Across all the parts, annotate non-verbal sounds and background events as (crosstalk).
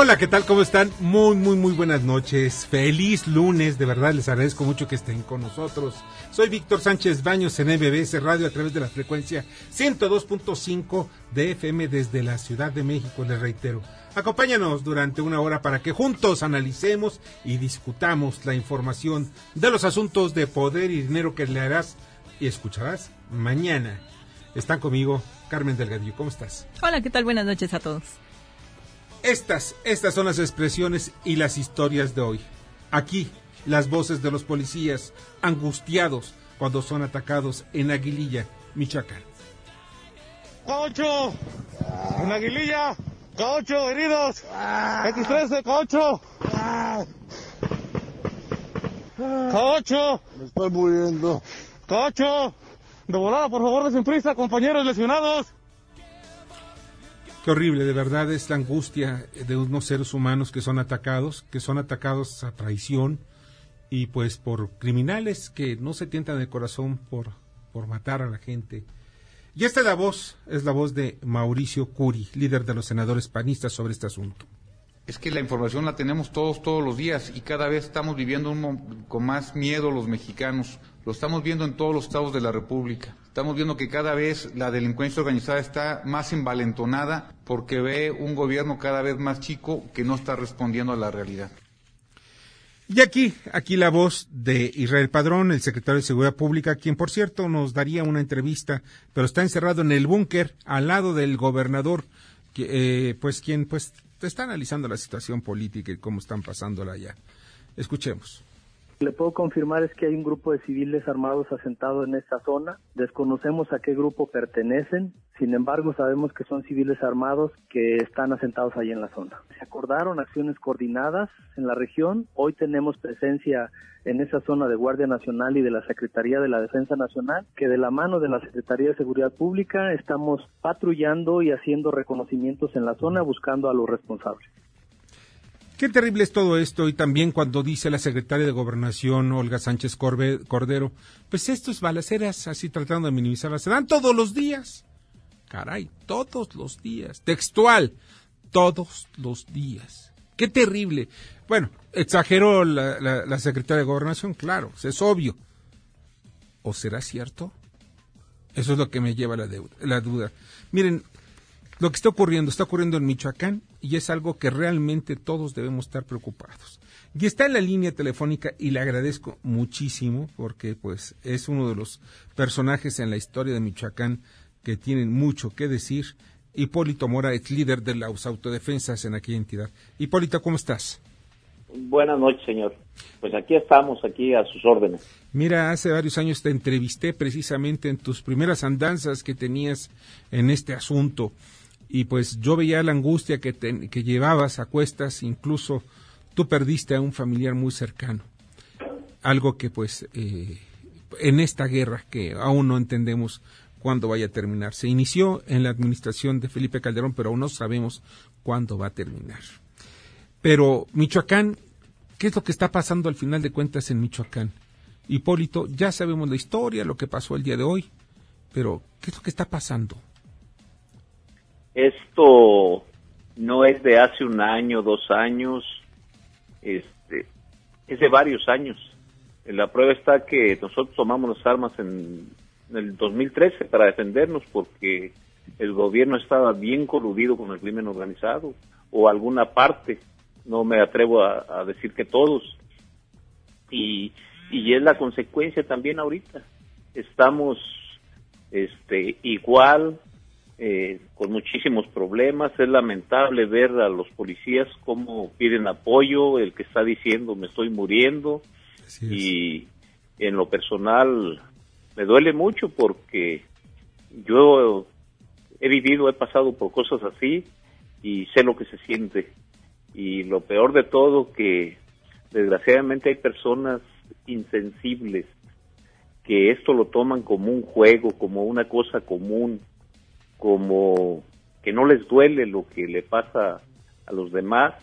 Hola, ¿qué tal? ¿Cómo están? Muy, muy, muy buenas noches. Feliz lunes, de verdad les agradezco mucho que estén con nosotros. Soy Víctor Sánchez Baños en MBS Radio a través de la frecuencia 102.5 de FM desde la Ciudad de México, les reitero. Acompáñanos durante una hora para que juntos analicemos y discutamos la información de los asuntos de poder y dinero que leerás y escucharás mañana. Están conmigo Carmen Delgadillo. ¿Cómo estás? Hola, ¿qué tal? Buenas noches a todos. Estas, estas son las expresiones y las historias de hoy. Aquí, las voces de los policías angustiados cuando son atacados en Aguililla, Michoacán. ¡Cocho! ¡En Aguililla! ¡Cocho, heridos! ¡X13, cocho! ¡Cocho! Me estoy muriendo. ¡Cocho! De volada, por favor, desen prisa, compañeros lesionados. Qué horrible, de verdad, es la angustia de unos seres humanos que son atacados, que son atacados a traición y pues por criminales que no se tientan el corazón por, por matar a la gente. Y esta es la voz, es la voz de Mauricio Curi, líder de los senadores panistas sobre este asunto. Es que la información la tenemos todos, todos los días y cada vez estamos viviendo con más miedo los mexicanos. Lo estamos viendo en todos los estados de la República. Estamos viendo que cada vez la delincuencia organizada está más envalentonada porque ve un gobierno cada vez más chico que no está respondiendo a la realidad. Y aquí, aquí la voz de Israel Padrón, el secretario de Seguridad Pública, quien por cierto nos daría una entrevista, pero está encerrado en el búnker al lado del gobernador, eh, pues quien pues está analizando la situación política y cómo están pasándola allá. Escuchemos. Le puedo confirmar es que hay un grupo de civiles armados asentado en esta zona. Desconocemos a qué grupo pertenecen. Sin embargo, sabemos que son civiles armados que están asentados ahí en la zona. Se acordaron acciones coordinadas en la región. Hoy tenemos presencia en esa zona de Guardia Nacional y de la Secretaría de la Defensa Nacional, que de la mano de la Secretaría de Seguridad Pública estamos patrullando y haciendo reconocimientos en la zona buscando a los responsables. Qué terrible es todo esto y también cuando dice la secretaria de Gobernación, Olga Sánchez Cordero, pues estos balaceras, así tratando de minimizarlas, se dan todos los días. Caray, todos los días. Textual, todos los días. Qué terrible. Bueno, exageró la, la secretaria de Gobernación, claro, es obvio. ¿O será cierto? Eso es lo que me lleva la, la duda. Miren, lo que está ocurriendo, está ocurriendo en Michoacán y es algo que realmente todos debemos estar preocupados. Y está en la línea telefónica y le agradezco muchísimo porque pues es uno de los personajes en la historia de Michoacán que tienen mucho que decir. Hipólito Mora es líder de las autodefensas en aquella entidad. Hipólito, ¿cómo estás? Buenas noches, señor. Pues aquí estamos, aquí a sus órdenes. Mira, hace varios años te entrevisté precisamente en tus primeras andanzas que tenías en este asunto y pues yo veía la angustia que, que llevabas a cuestas, incluso tú perdiste a un familiar muy cercano, algo que pues eh, en esta guerra que aún no entendemos cuándo vaya a terminar. Se inició en la administración de Felipe Calderón, pero aún no sabemos cuándo va a terminar. Pero Michoacán, ¿qué es lo que está pasando al final de cuentas en Michoacán? Hipólito, ya sabemos la historia, lo que pasó el día de hoy, pero ¿qué es lo que está pasando? Esto no es de hace un año, dos años, este, es de varios años. La prueba está que nosotros tomamos las armas en, el 2013 para defendernos porque el gobierno estaba bien coludido con el crimen organizado o alguna parte, no me atrevo a, decir que todos. Y, y es la consecuencia también ahorita. Estamos este, igual eh, con muchísimos problemas. Es lamentable ver a los policías cómo piden apoyo, el que está diciendo me estoy muriendo. Y en lo personal me duele mucho porque yo he vivido, he pasado por cosas así y sé lo que se siente. Y lo peor de todo que desgraciadamente hay personas insensibles que esto lo toman como un juego, como una cosa común, como que no les duele lo que le pasa a los demás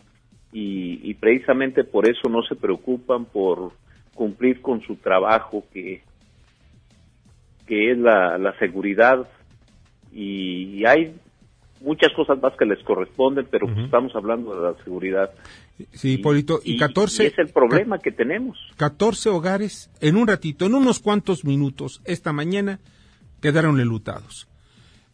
y, precisamente por eso no se preocupan por cumplir con su trabajo que, que es la, la seguridad y hay muchas cosas más que les corresponden, pero pues estamos hablando de la seguridad. Sí, Hipólito, y, 14... es el problema que tenemos. 14 hogares, en un ratito, en unos cuantos minutos, esta mañana, quedaron enlutados.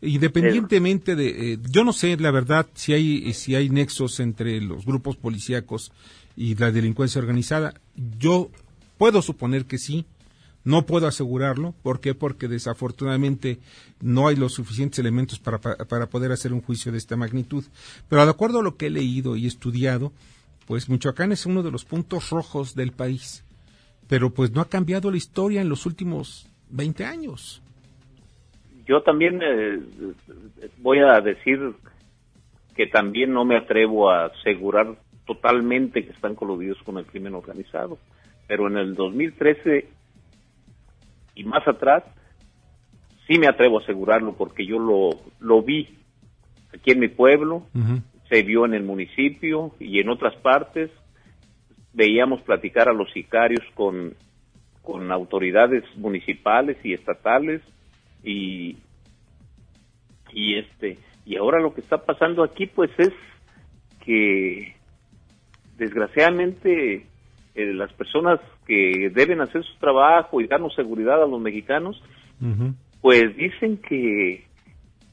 Independientemente de, eh, yo no sé la verdad si hay si hay nexos entre los grupos policíacos y la delincuencia organizada. Yo puedo suponer que sí, no puedo asegurarlo. ¿Por qué? Porque desafortunadamente no hay los suficientes elementos para, para, poder hacer un juicio de esta magnitud. Pero de acuerdo a lo que he leído y estudiado, pues Michoacán es uno de los puntos rojos del país. Pero pues no ha cambiado la historia en los últimos 20 años. Yo también eh, voy a decir que también no me atrevo a asegurar totalmente que están coludidos con el crimen organizado. Pero en el 2013 y más atrás, sí me atrevo a asegurarlo porque yo lo, lo vi aquí en mi pueblo, se vio en el municipio y en otras partes. Veíamos platicar a los sicarios con, con autoridades municipales y estatales y, y este y ahora lo que está pasando aquí pues es que desgraciadamente eh, las personas que deben hacer su trabajo y darnos seguridad a los mexicanos, pues dicen que,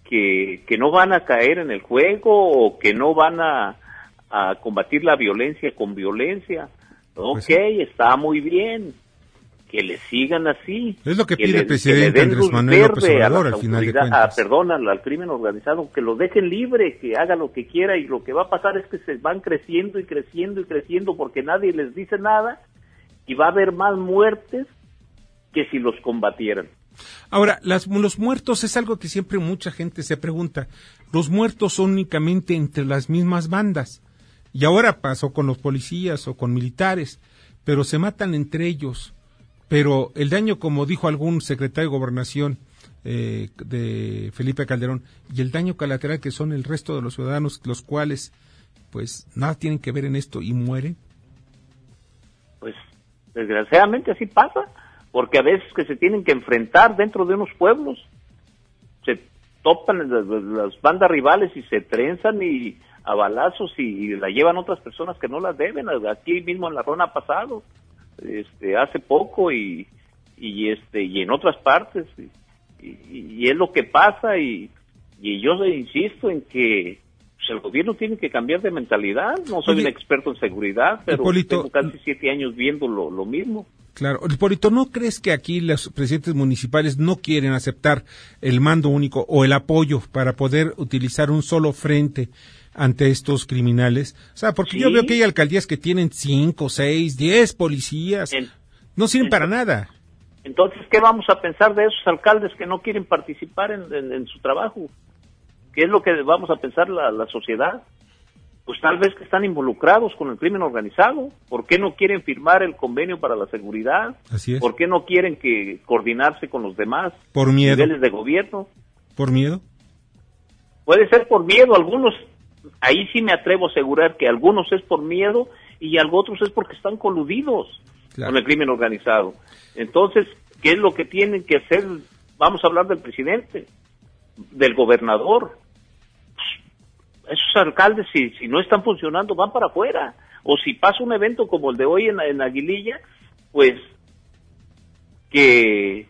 que, no van a caer en el juego o que no van a, a combatir la violencia con violencia. Pues ok, está muy bien, que le sigan así. Es lo que, pide el presidente Andrés Manuel López Obrador al final de cuentas. perdón, al, crimen organizado, que lo dejen libre, que haga lo que quiera y lo que va a pasar es que se van creciendo y creciendo y creciendo porque nadie les dice nada y va a haber más muertes que si los combatieran. Ahora, las, los muertos es algo que siempre mucha gente se pregunta. Los muertos son únicamente entre las mismas bandas. Y ahora pasó con los policías o con militares, pero se matan entre ellos pero el daño, como dijo algún secretario de gobernación eh, de Felipe Calderón, y el daño colateral que son el resto de los ciudadanos, los cuales, pues, nada tienen que ver en esto y mueren. Pues, desgraciadamente así pasa, porque a veces que se tienen que enfrentar dentro de unos pueblos, se topan las, bandas rivales y se trenzan y a balazos y, la llevan otras personas que no las deben. Aquí mismo en la Rona ha pasado este, hace poco y, y, este, y en otras partes. Y, es lo que pasa y, y yo insisto en que pues, el gobierno tiene que cambiar de mentalidad. No soy un experto en seguridad, pero tengo casi siete años viendo lo, lo mismo. Claro, Hipólito, ¿no crees que aquí los presidentes municipales no quieren aceptar el mando único o el apoyo para poder utilizar un solo frente ante estos criminales? O sea, porque yo veo que hay alcaldías que tienen cinco, seis, diez policías. no sirven para nada. Entonces, ¿qué vamos a pensar de esos alcaldes que no quieren participar en, su trabajo? ¿Qué es lo que vamos a pensar la, la sociedad? Pues tal vez que están involucrados con el crimen organizado. ¿Por qué no quieren firmar el convenio para la seguridad? Así es. ¿Por qué no quieren que coordinarse con los demás por miedo. niveles de gobierno? ¿Por miedo? Puede ser por miedo. Algunos ahí sí me atrevo a asegurar que algunos es por miedo y otros es porque están coludidos con el crimen organizado. Entonces, ¿qué es lo que tienen que hacer? Vamos a hablar del presidente, del gobernador. Esos alcaldes, si, si no están funcionando, van para afuera. O si pasa un evento como el de hoy en, en Aguililla, pues que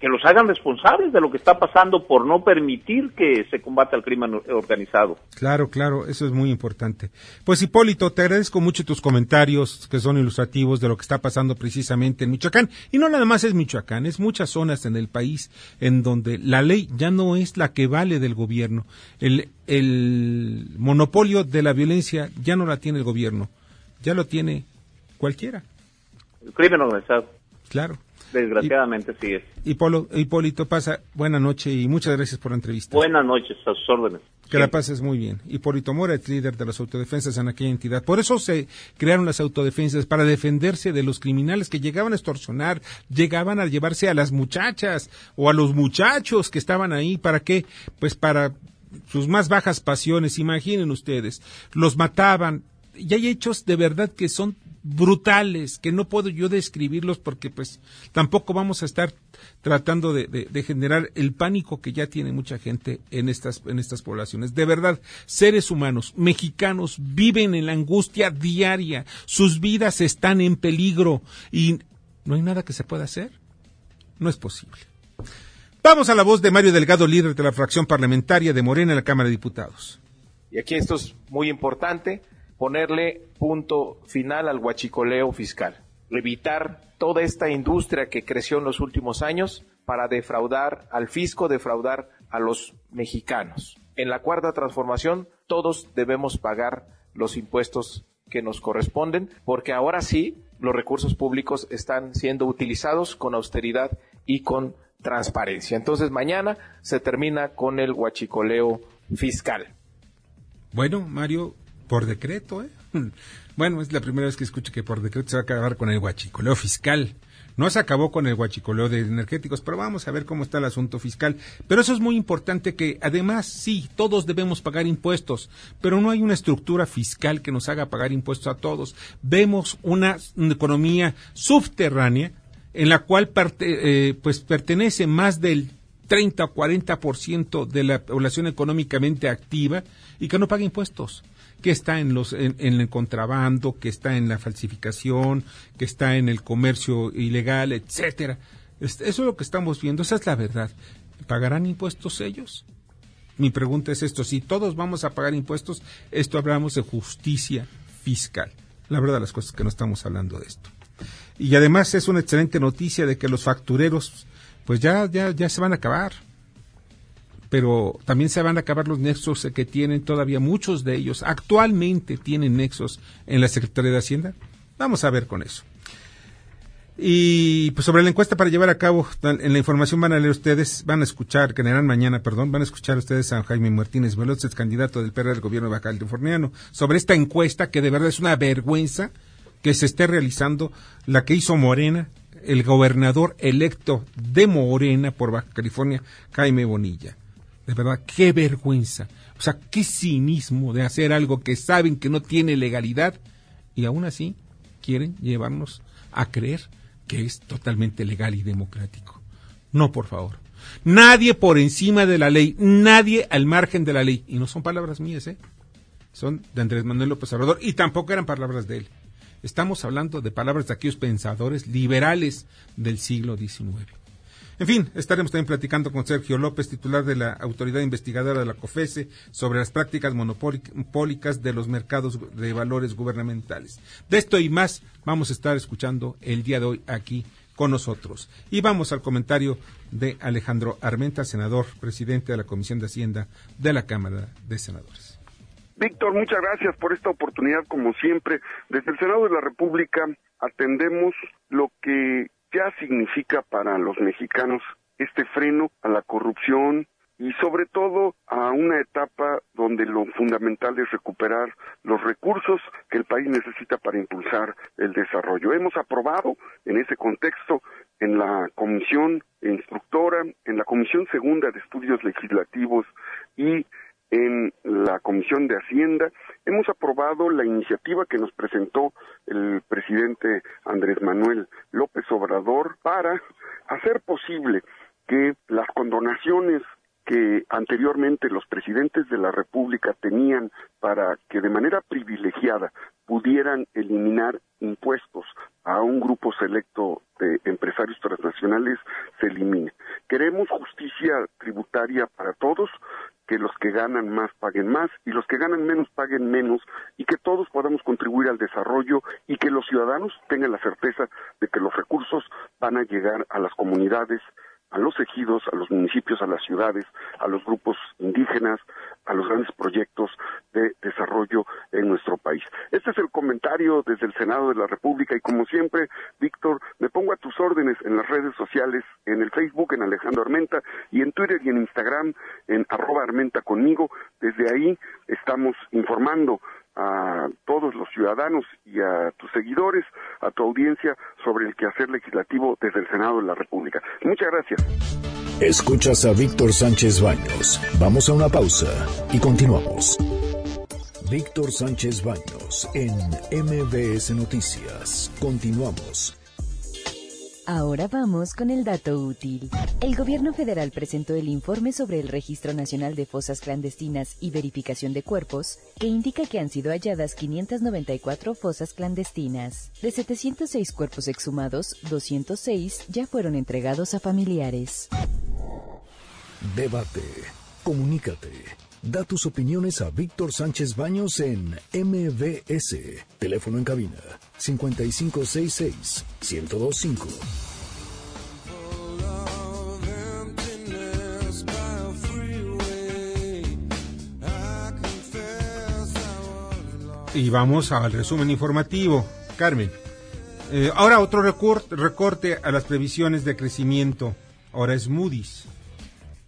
que los hagan responsables de lo que está pasando por no permitir que se combata el crimen organizado. Claro, claro, eso es muy importante. Pues Hipólito, te agradezco mucho tus comentarios que son ilustrativos de lo que está pasando precisamente en Michoacán. Y no nada más es Michoacán, es muchas zonas en el país en donde la ley ya no es la que vale del gobierno. El, el monopolio de la violencia ya no la tiene el gobierno, ya lo tiene cualquiera. El crimen organizado. Claro. Desgraciadamente sí es. Y Polo, Hipólito pasa, buena noche y muchas gracias por la entrevista. Buenas noches, a sus órdenes. Que la pases muy bien. Hipólito Mora es líder de las autodefensas en aquella entidad. Por eso se crearon las autodefensas, para defenderse de los criminales que llegaban a extorsionar, llegaban a llevarse a las muchachas o a los muchachos que estaban ahí. ¿Para qué? Pues para sus más bajas pasiones, imaginen ustedes. Los mataban. Y hay hechos de verdad que son brutales que no puedo yo describirlos porque pues tampoco vamos a estar tratando de, de, generar el pánico que ya tiene mucha gente en estas, en estas poblaciones. De verdad, seres humanos, mexicanos, viven en la angustia diaria, sus vidas están en peligro y no hay nada que se pueda hacer. No es posible. Vamos a la voz de Mario Delgado, líder de la fracción parlamentaria de Morena en la Cámara de Diputados. Y aquí esto es muy importante ponerle punto final al huachicoleo fiscal, evitar toda esta industria que creció en los últimos años para defraudar al fisco, defraudar a los mexicanos. En la cuarta transformación todos debemos pagar los impuestos que nos corresponden, porque ahora sí los recursos públicos están siendo utilizados con austeridad y con transparencia. Entonces mañana se termina con el huachicoleo fiscal. Bueno, Mario, por decreto, ¿eh? (laughs) Bueno, es la primera vez que escucho que por decreto se va a acabar con el guachicoleo fiscal. No se acabó con el guachicoleo de energéticos, pero vamos a ver cómo está el asunto fiscal. Pero eso es muy importante que, además, sí, todos debemos pagar impuestos, pero no hay una estructura fiscal que nos haga pagar impuestos a todos. Vemos una, economía subterránea en la cual eh, pues pertenece más del 30 o 40% de la población económicamente activa y que no paga impuestos que está en, los, en, el contrabando, que está en la falsificación, que está en el comercio ilegal, etcétera. Eso es lo que estamos viendo, esa es la verdad. ¿Pagarán impuestos ellos? Mi pregunta es esto, si todos vamos a pagar impuestos, esto hablamos de justicia fiscal. La verdad las cosas que no estamos hablando de esto. Y además es una excelente noticia de que los factureros pues ya ya ya se van a acabar pero también se van a acabar los nexos que tienen todavía muchos de ellos. Actualmente tienen nexos en la Secretaría de Hacienda. Vamos a ver con eso. Y pues sobre la encuesta para llevar a cabo, en la información van a leer ustedes, van a escuchar, que leerán mañana, perdón, van a escuchar ustedes a Jaime Martínez Veloz, candidato del PRD del gobierno de Californiano, sobre esta encuesta que de verdad es una vergüenza que se esté realizando, la que hizo Morena, el gobernador electo de Morena por Baja California, Jaime Bonilla. De verdad, qué vergüenza. O sea, qué cinismo de hacer algo que saben que no tiene legalidad y aún así quieren llevarnos a creer que es totalmente legal y democrático. No, por favor. Nadie por encima de la ley, nadie al margen de la ley. Y no son palabras mías, ¿eh? Son de Andrés Manuel López Obrador y tampoco eran palabras de él. Estamos hablando de palabras de aquellos pensadores liberales del siglo XIX. En fin, estaremos también platicando con Sergio López, titular de la Autoridad Investigadora de la COFESE, sobre las prácticas monopólicas de los mercados de valores gubernamentales. De esto y más vamos a estar escuchando el día de hoy aquí con nosotros. Y vamos al comentario de Alejandro Armenta, senador, presidente de la Comisión de Hacienda de la Cámara de Senadores. Víctor, muchas gracias por esta oportunidad, como siempre. Desde el Senado de la República atendemos lo que ya significa para los mexicanos este freno a la corrupción y sobre todo a una etapa donde lo fundamental es recuperar los recursos que el país necesita para impulsar el desarrollo. Hemos aprobado en ese contexto en la comisión instructora, en la comisión segunda de estudios legislativos y en la Comisión de Hacienda hemos aprobado la iniciativa que nos presentó el presidente Andrés Manuel López Obrador para hacer posible que las condonaciones que anteriormente los presidentes de la República tenían para que de manera privilegiada pudieran eliminar impuestos a un grupo selecto de empresarios transnacionales se elimine. Queremos justicia tributaria para todos, que los que ganan más paguen más y los que ganan menos paguen menos y que todos podamos contribuir al desarrollo y que los ciudadanos tengan la certeza de que los recursos van a llegar a las comunidades, a los ejidos, a los municipios, a las ciudades, a los grupos indígenas, a los grandes proyectos de desarrollo en nuestro país. Este es el comentario desde el Senado de la República y como siempre, Víctor, me pongo a tus órdenes en las redes sociales, en el Facebook, en Alejandro Armenta y en Twitter y en Instagram, en arroba Armenta conmigo. Desde ahí estamos informando a todos los ciudadanos y a tus seguidores, a tu audiencia sobre el quehacer legislativo desde el Senado de la República. Muchas gracias. Escuchas a Víctor Sánchez Baños. Vamos a una pausa y continuamos. Víctor Sánchez Baños en MBS Noticias. Continuamos. Ahora vamos con el dato útil. El gobierno federal presentó el informe sobre el Registro Nacional de Fosas Clandestinas y Verificación de Cuerpos, que indica que han sido halladas 594 fosas clandestinas. De 706 cuerpos exhumados, 206 ya fueron entregados a familiares. Debate. Comunícate. Da tus opiniones a Víctor Sánchez Baños en MBS. Teléfono en cabina 5566 1025. Y vamos al resumen informativo. Carmen, eh, ahora otro recorte, recorte a las previsiones de crecimiento. Ahora es Moody's.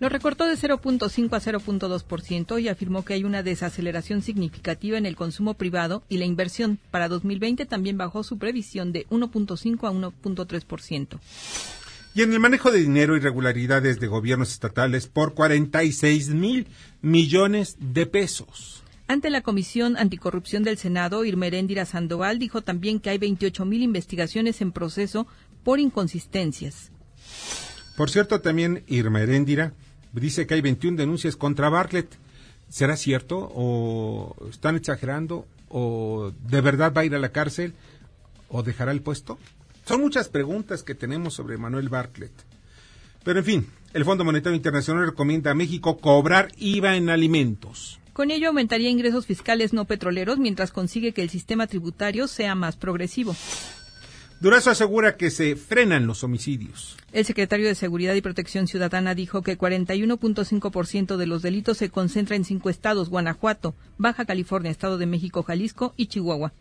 Lo recortó de 0.5 a 0.2% y afirmó que hay una desaceleración significativa en el consumo privado y la inversión. Para 2020 también bajó su previsión de 1.5 a 1.3%. Y en el manejo de dinero, irregularidades de gobiernos estatales por 46 mil millones de pesos. Ante la Comisión Anticorrupción del Senado, Irmeréndira Sandoval dijo también que hay 28 mil investigaciones en proceso por inconsistencias. Por cierto, también Irma Heréndira dice que hay 21 denuncias contra Bartlett. ¿Será cierto? ¿O están exagerando? ¿O de verdad va a ir a la cárcel? ¿O dejará el puesto? Son muchas preguntas que tenemos sobre Manuel Bartlett. Pero en fin, el Fondo Monetario Internacional recomienda a México cobrar IVA en alimentos. Con ello aumentaría ingresos fiscales no petroleros mientras consigue que el sistema tributario sea más progresivo. Durazo asegura que se frenan los homicidios. El secretario de Seguridad y Protección Ciudadana dijo que 41.5% de los delitos se concentra en cinco estados, Guanajuato, Baja California, Estado de México, Jalisco y Chihuahua.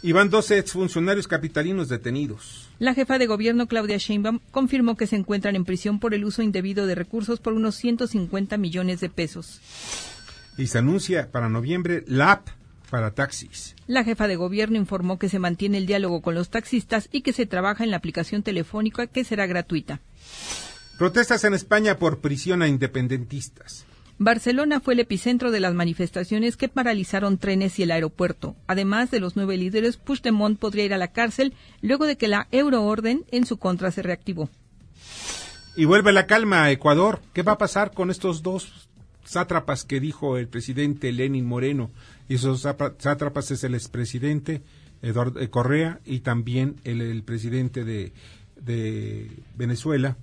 Y van 12 exfuncionarios capitalinos detenidos. La jefa de gobierno, Claudia Sheinbaum, confirmó que se encuentran en prisión por el uso indebido de recursos por unos 150 millones de pesos. Y se anuncia para noviembre la app para taxis. La jefa de gobierno informó que se mantiene el diálogo con los taxistas y que se trabaja en la aplicación telefónica que será gratuita. Protestas en España por prisión a independentistas. Barcelona fue el epicentro de las manifestaciones que paralizaron trenes y el aeropuerto. Además de los nueve líderes, Puigdemont podría ir a la cárcel luego de que la euroorden en su contra se reactivó. Y vuelve la calma a Ecuador. ¿Qué va a pasar con estos dos sátrapas que dijo el presidente Lenin Moreno? Y esos sátrapas es el expresidente Eduardo eh, Correa y también el, presidente de, de Venezuela,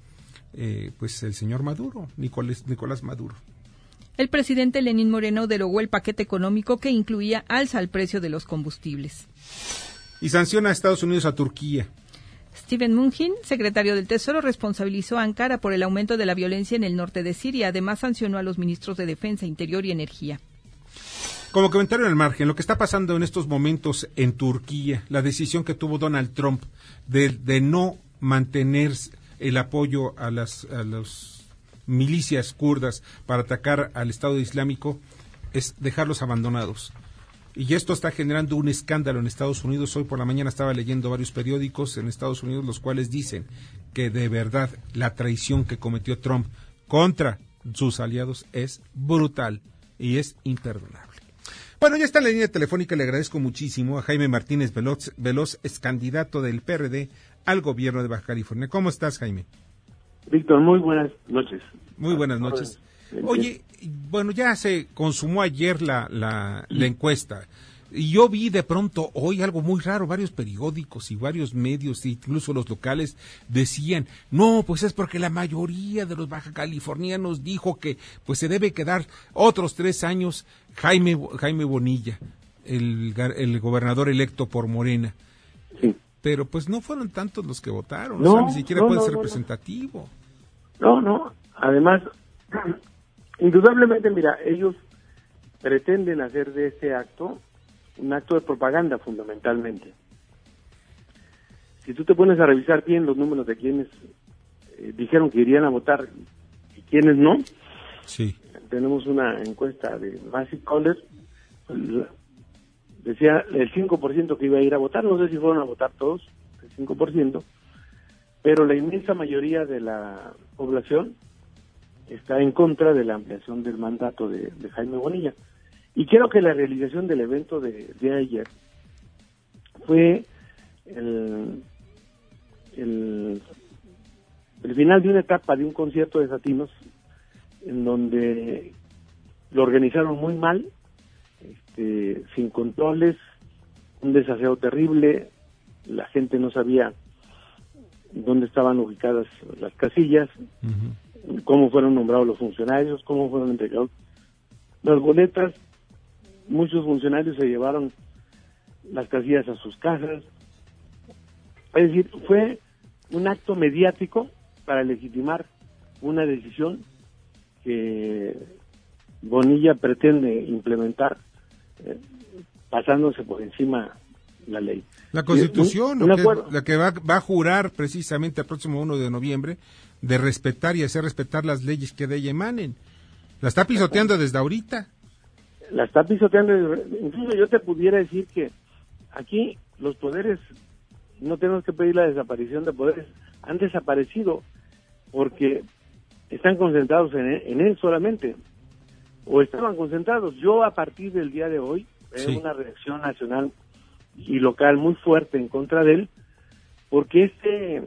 eh, pues el señor Maduro, Nicolás, Nicolás Maduro. El presidente Lenín Moreno derogó el paquete económico que incluía alza al precio de los combustibles. Y sanciona a Estados Unidos a Turquía. Steven Mungin, secretario del Tesoro, responsabilizó a Ankara por el aumento de la violencia en el norte de Siria. Además, sancionó a los ministros de Defensa, Interior y Energía. Como comentario en el margen, lo que está pasando en estos momentos en Turquía, la decisión que tuvo Donald Trump de, no mantener el apoyo a las, milicias kurdas para atacar al Estado Islámico, es dejarlos abandonados. Y esto está generando un escándalo en Estados Unidos. Hoy por la mañana estaba leyendo varios periódicos en Estados Unidos, los cuales dicen que de verdad la traición que cometió Trump contra sus aliados es brutal y es imperdonable. Bueno, ya está en la línea telefónica, le agradezco muchísimo a Jaime Martínez Veloz, Veloz, es candidato del PRD al gobierno de Baja California. ¿Cómo estás, Jaime? Víctor, muy buenas noches. Muy buenas noches. Oye, bueno, ya se consumó ayer la, la, la encuesta. Y yo vi de pronto hoy algo muy raro, varios periódicos y varios medios, incluso los locales, decían, no, pues es porque la mayoría de los baja californianos dijo que pues se debe quedar otros tres años Jaime, Jaime Bonilla, el, el gobernador electo por Morena. Pero pues no fueron tantos los que votaron, no, ni siquiera puede ser representativo. No, no, además, indudablemente, mira, ellos pretenden hacer de este acto un acto de propaganda fundamentalmente. Si tú te pones a revisar bien los números de quienes eh, dijeron que irían a votar y quienes no, sí. tenemos una encuesta de Basic College, decía el 5% que iba a ir a votar, no sé si fueron a votar todos, el 5%, pero la inmensa mayoría de la población está en contra de la ampliación del mandato de, Jaime Bonilla. Y creo que la realización del evento de, ayer fue el, el, final de una etapa de un concierto de Satinos en donde lo organizaron muy mal, este, sin controles, un desaseo terrible, la gente no sabía dónde estaban ubicadas las casillas, cómo fueron nombrados los funcionarios, cómo fueron entregados las boletas. Muchos funcionarios se llevaron las casillas a sus casas. Es decir, fue un acto mediático para legitimar una decisión que Bonilla pretende implementar eh, pasándose por encima la ley. La Constitución, la que va, va, a jurar precisamente el próximo 1 de noviembre, de respetar y hacer respetar las leyes que de ella emanen. La está pisoteando desde ahorita. La está pisoteando. Incluso yo te pudiera decir que aquí los poderes, no tenemos que pedir la desaparición de poderes, han desaparecido porque están concentrados en él, en él solamente. O estaban concentrados. Yo a partir del día de hoy, veo una reacción nacional y local muy fuerte en contra de él, porque este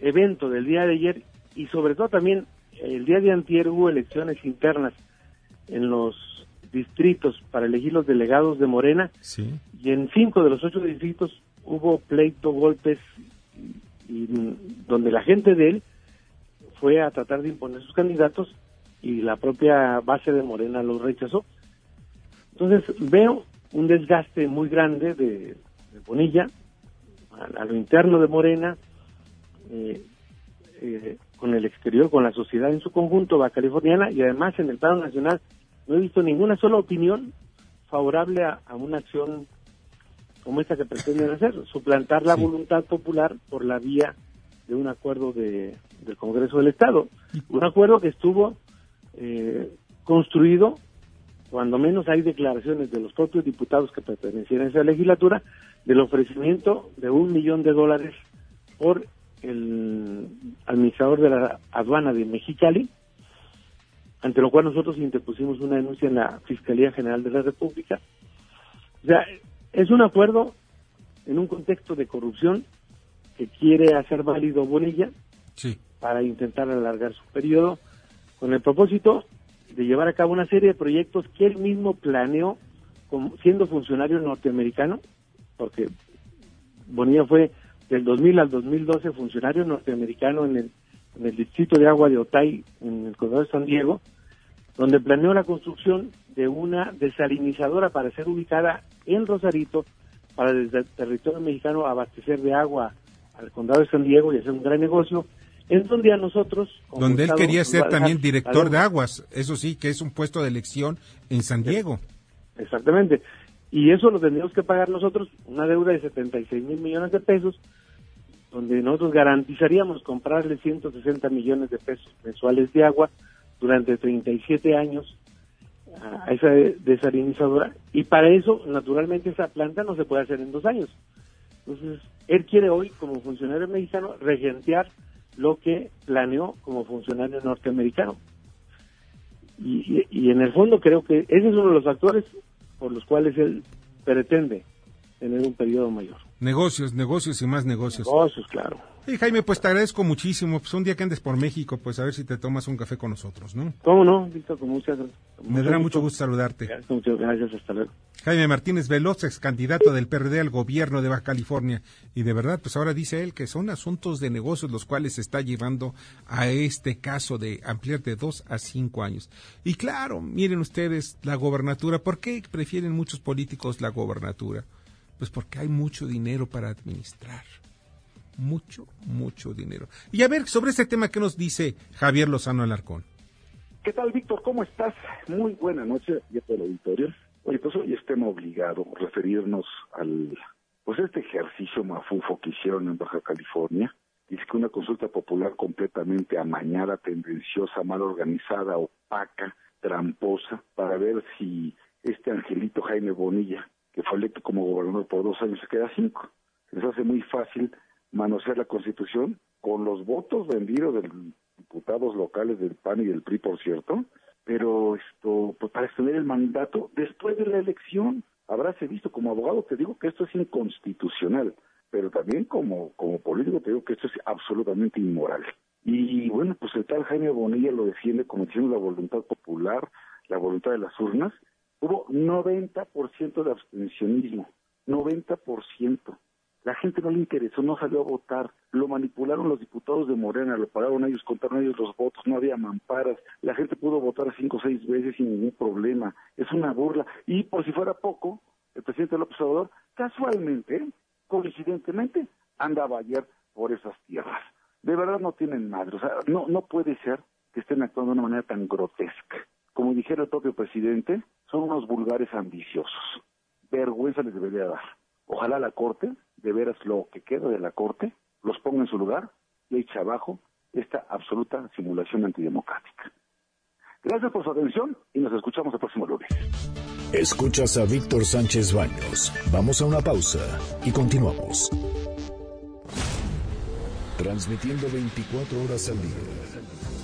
evento del día de ayer y sobre todo también el día de antier hubo elecciones internas en los distritos para elegir los delegados de Morena y en cinco de los ocho distritos hubo pleito, golpes y, donde la gente de él fue a tratar de imponer sus candidatos y la propia base de Morena los rechazó. Entonces veo un desgaste muy grande de, Bonilla a, lo interno de Morena, eh, eh, con el exterior, con la sociedad en su conjunto, va californiana, y además en el plano nacional no he visto ninguna sola opinión favorable a, una acción como esta que pretenden hacer, suplantar la voluntad popular por la vía de un acuerdo de, del Congreso del Estado. Un acuerdo que estuvo eh, construido cuando menos hay declaraciones de los propios diputados que pertenecían a esa legislatura del ofrecimiento de un millón de dólares por el administrador de la aduana de Mexicali, ante lo cual nosotros interpusimos una denuncia en la Fiscalía General de la República. O sea, es un acuerdo en un contexto de corrupción que quiere hacer válido Bonilla para intentar alargar su periodo con el propósito de llevar a cabo una serie de proyectos que él mismo planeó como, siendo funcionario norteamericano, porque Bonilla fue del 2000 al 2012 funcionario norteamericano en el, en el distrito de agua de Otay, en el condado de San Diego, donde planeó la construcción de una desalinizadora para ser ubicada en Rosarito, para desde el territorio mexicano abastecer de agua al condado de San Diego y hacer un gran negocio en donde a nosotros... Donde él quería ser también director de aguas, eso sí, que es un puesto de elección en San Diego. Exactamente. Y eso lo tendríamos que pagar nosotros, una deuda de 76 mil millones de pesos, donde nosotros garantizaríamos comprarle 160 millones de pesos mensuales de agua durante 37 años a esa desalinizadora. Y para eso, naturalmente, esa planta no se puede hacer en dos años. Entonces, él quiere hoy, como funcionario mexicano, regentear lo que planeó como funcionario norteamericano. Y, y, en el fondo creo que ese es uno de los factores por los cuales él pretende tener un periodo mayor. Negocios, negocios y más negocios. Negocios, claro. Y Jaime, pues te agradezco muchísimo. Pues un día que andes por México, pues a ver si te tomas un café con nosotros, ¿no? ¿Cómo no, Víctor? Con muchas gracias. Me dará mucho gusto saludarte. muchas gracias, hasta luego. Jaime Martínez Veloz, ex candidato del PRD al gobierno de Baja California. Y de verdad, pues ahora dice él que son asuntos de negocios los cuales se está llevando a este caso de ampliar de dos a cinco años. Y claro, miren ustedes, la gobernatura, ¿por qué prefieren muchos políticos la gobernatura? Pues porque hay mucho dinero para administrar mucho, mucho dinero. Y a ver, sobre este tema, ¿qué nos dice Javier Lozano Alarcón? ¿Qué tal, Víctor? ¿Cómo estás? Muy buena noche y a el auditorio. Oye, pues hoy es tema obligado referirnos al, pues este ejercicio mafufo que hicieron en Baja California. Dice que una consulta popular completamente amañada, tendenciosa, mal organizada, opaca, tramposa, para ver si este angelito Jaime Bonilla, que fue electo como gobernador por dos años, se queda cinco. Les hace muy fácil manosear la Constitución con los votos vendidos de diputados locales del PAN y del PRI, por cierto, pero esto, pues para extender el mandato después de la elección. Habráse visto como abogado, te digo que esto es inconstitucional, pero también como, como político te digo que esto es absolutamente inmoral. Y bueno, pues el tal Jaime Bonilla lo defiende como diciendo la voluntad popular, la voluntad de las urnas. Hubo 90% de abstencionismo, 90%. La gente no le interesó, no salió a votar, lo manipularon los diputados de Morena, lo pagaron ellos, contaron ellos los votos, no había mamparas, la gente pudo votar cinco o seis veces sin ningún problema, es una burla. Y por si fuera poco, el presidente López Obrador, casualmente, coincidentemente, andaba ayer por esas tierras. De verdad no tienen madre, o sea, no, no puede ser que estén actuando de una manera tan grotesca. Como dijera el propio presidente, son unos vulgares ambiciosos. Vergüenza les debería dar. Ojalá la Corte, de veras lo que queda de la Corte, los ponga en su lugar y eche abajo esta absoluta simulación antidemocrática. Gracias por su atención y nos escuchamos el próximo lunes. Escuchas a Víctor Sánchez Baños. Vamos a una pausa y continuamos. Transmitiendo 24 horas al día.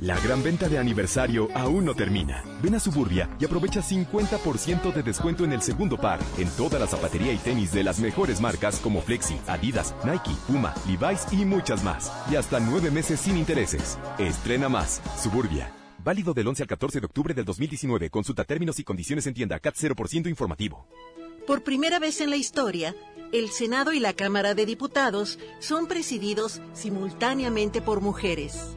La gran venta de aniversario aún no termina. Ven a Suburbia y aprovecha 50% de descuento en el segundo par en toda la zapatería y tenis de las mejores marcas como Flexi, Adidas, Nike, Puma, Levi's y muchas más. Y hasta nueve meses sin intereses. Estrena más. Suburbia. Válido del 11 al 14 de octubre del 2019. Consulta términos y condiciones en tienda CAT 0% informativo. Por primera vez en la historia, el Senado y la Cámara de Diputados son presididos simultáneamente por mujeres.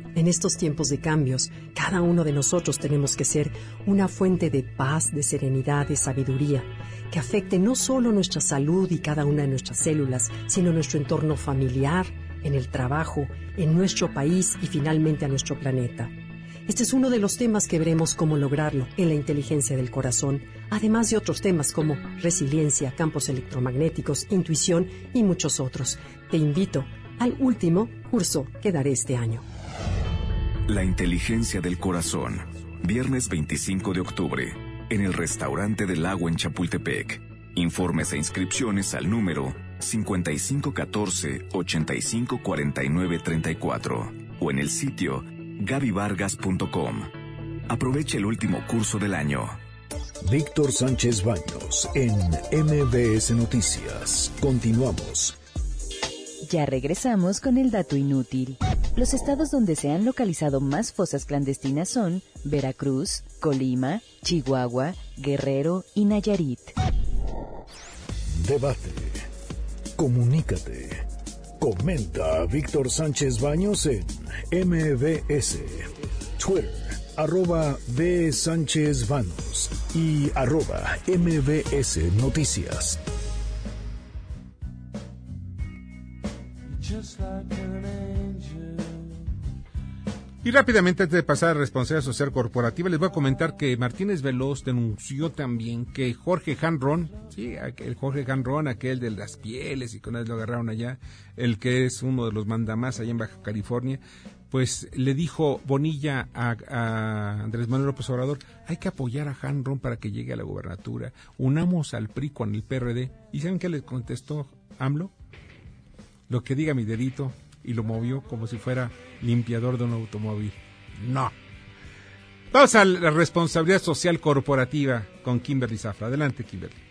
En estos tiempos de cambios, cada uno de nosotros tenemos que ser una fuente de paz, de serenidad, de sabiduría, que afecte no solo nuestra salud y cada una de nuestras células, sino nuestro entorno familiar, en el trabajo, en nuestro país y finalmente a nuestro planeta. Este es uno de los temas que veremos cómo lograrlo en la inteligencia del corazón, además de otros temas como resiliencia, campos electromagnéticos, intuición y muchos otros. Te invito al último curso que daré este año. La inteligencia del corazón. Viernes 25 de octubre. En el restaurante del lago en Chapultepec. Informes e inscripciones al número 5514-854934 o en el sitio gabivargas.com. Aproveche el último curso del año. Víctor Sánchez Baños en MBS Noticias. Continuamos. Ya regresamos con el dato inútil. Los estados donde se han localizado más fosas clandestinas son Veracruz, Colima, Chihuahua, Guerrero y Nayarit. Debate. Comunícate. Comenta a Víctor Sánchez Baños en MBS. Twitter, arroba B. Sánchez Baños y arroba MBS Noticias. just like an angel. Y rápidamente, antes de pasar a responsabilidad social corporativa, les voy a comentar que Martínez Veloz denunció también que Jorge Hanron, sí, el Jorge Hanron, aquel de las pieles y con él lo agarraron allá, el que es uno de los mandamás allá en Baja California, pues le dijo Bonilla a, a, Andrés Manuel López Obrador, hay que apoyar a Hanron para que llegue a la gobernatura, unamos al PRI con el PRD. ¿Y saben qué le contestó AMLO? Lo que diga mi dedito, y lo movió como si fuera limpiador de un automóvil. No. Vamos a la responsabilidad social corporativa con Kimberly Zafra. Adelante, Kimberly.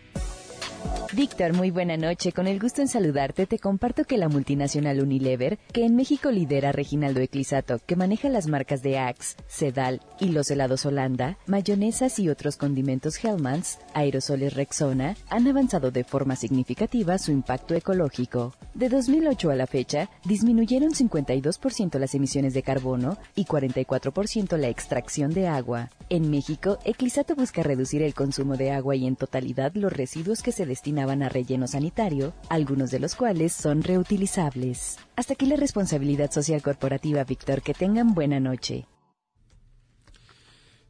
Víctor, muy buena noche. Con el gusto en saludarte, te comparto que la multinacional Unilever, que en México lidera Reginaldo Eclisato, que maneja las marcas de Axe, Sedal y los helados Holanda, mayonesas y otros condimentos Hellmann's, aerosoles Rexona, han avanzado de forma significativa su impacto ecológico. De 2008 a la fecha, disminuyeron 52% las emisiones de carbono y 44% la extracción de agua. En México, Eclisato busca reducir el consumo de agua y en totalidad los residuos que se a relleno sanitario, algunos de los cuales son reutilizables. Hasta aquí la responsabilidad social corporativa, Víctor. Que tengan buena noche.